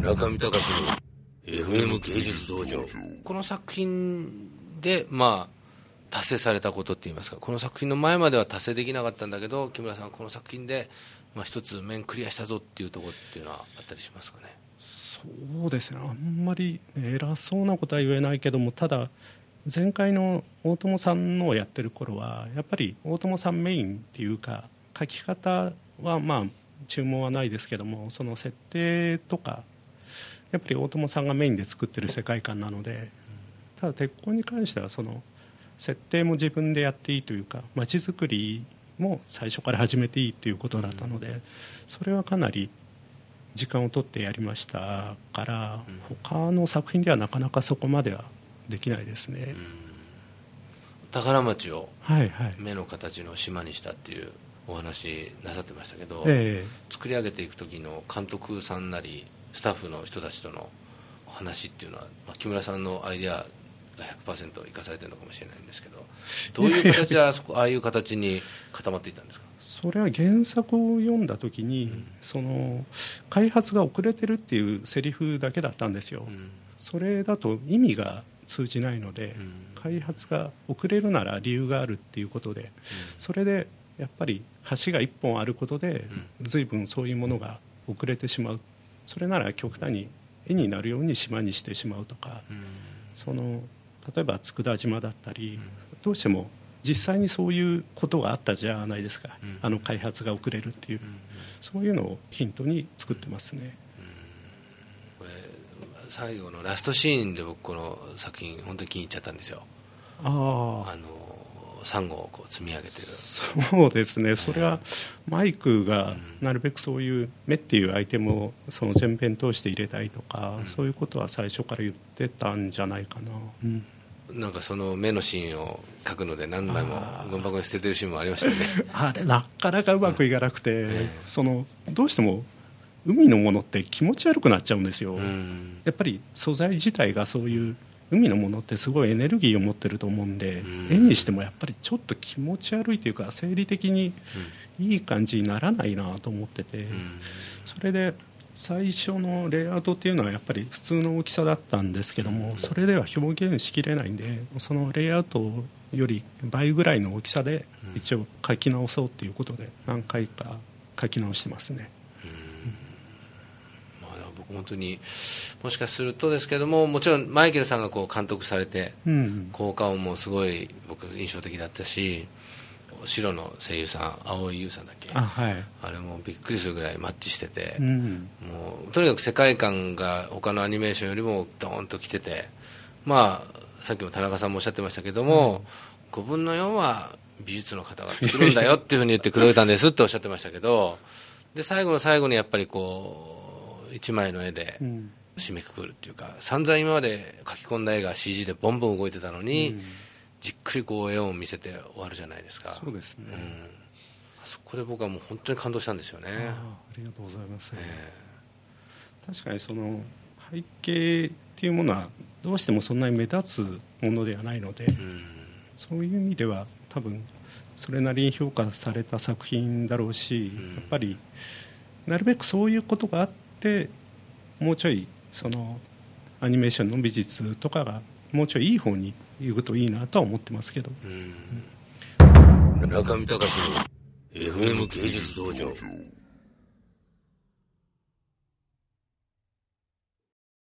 中見隆の FM 芸術道場。この作品でまあ達成されたことって言いますか。この作品の前までは達成できなかったんだけど木村さんはこの作品で、まあ、一つ面クリアしたぞっていうところっていうのはあったりしますかね。そうですね。あんまり偉そうなことは言えないけどもただ前回の大友さんのをやってる頃はやっぱり大友さんメインっていうか書き方はまあ注文はないですけどもその設定とかやっぱり大友さんがメインで作ってる世界観なのでただ鉄鋼に関してはその設定も自分でやっていいというか街づくりも最初から始めていいということだったのでそれはかなり時間を取ってやりましたから他の作品ではなかなかそこまではできないですね。宝町をはいはい目の形の島にしたっていうお話なさってましたけど、え作り上げていく時の監督さんなりスタッフの人たちとのお話っていうのは、まあ、木村さんのアイデアが100%生かされてるのかもしれないんですけどどういう形であそこ ああいう形に固まっていったんですか？それは原作を読んだ時に、その開発が遅れてるっていうセリフだけだったんですよ、うん。それだと意味が通じないので、うん。開発が遅れるなら理由があるっていうことで、それでやっぱり橋が1本あることで、随分そういうものが遅れてしまうそれなら極端に絵になるように島にしてしまうとか、うん。その例えば佃島だったり、どうしても実際にそういうことがあったじゃないですか、うん。あの開発が遅れるっていう、そういうのをヒントに作ってますね。最後のラストシーンで僕この作品本当に気に入っちゃったんですよ。あああのサンゴをこう積み上げてる。そうですね、それはマイクがなるべくそういう目っていうアイテムをその前編通して入れたいとか、そういうことは最初から言ってたんじゃないかな、うん。なんかその目のシーンを描くので何枚もゴミ箱に捨ててるシーンもありましたよね。あれ、なかなかうまくいかなくて、え。そのどうしても海のものって気持ち悪くなっちゃうんですよ、うん。やっぱり素材自体がそういう海のものってすごいエネルギーを持ってると思うんで、うん。絵にしてもやっぱりちょっと気持ち悪いというか生理的にいい感じにならないなと思ってて、うん。それで最初のレイアウトっていうのはやっぱり普通の大きさだったんですけどもそれでは表現しきれないんでそのレイアウトより倍ぐらいの大きさで一応書き直そうっていうことで何回か書き直してますね。まあ、僕本当にもしかするとですけどももちろんマイケルさんがこう監督されてうん効果音もすごい僕印象的だったし白の声優さん蒼井優さんだっけ？あはい、あれもびっくりするぐらいマッチしてて、うんもうとにかく世界観が他のアニメーションよりもドーンときててまあさっきも田中さんもおっしゃってましたけども、5分の4は美術の方が作るんだよっていうふうに言ってくれたんですっておっしゃってましたけどで最後の最後にやっぱりこう一枚の絵でうん。締めくくるっていうか散々今まで書き込んだ絵が CG でボンボン動いてたのに、うん。じっくりこう絵を見せて終わるじゃないですか。そうですね、うん、あそこで僕はもう本当に感動したんですよね、ありがとうございます、え確かにその背景っていうものはどうしてもそんなに目立つものではないので、えうん。そういう意味では多分それなりに評価された作品だろうし、うん。やっぱりなるべくそういうことがあってもうちょいそのアニメーションの美術とかがもうちょいいい方に行くといいなとは思ってますけど。うん中見隆の FM 芸術道場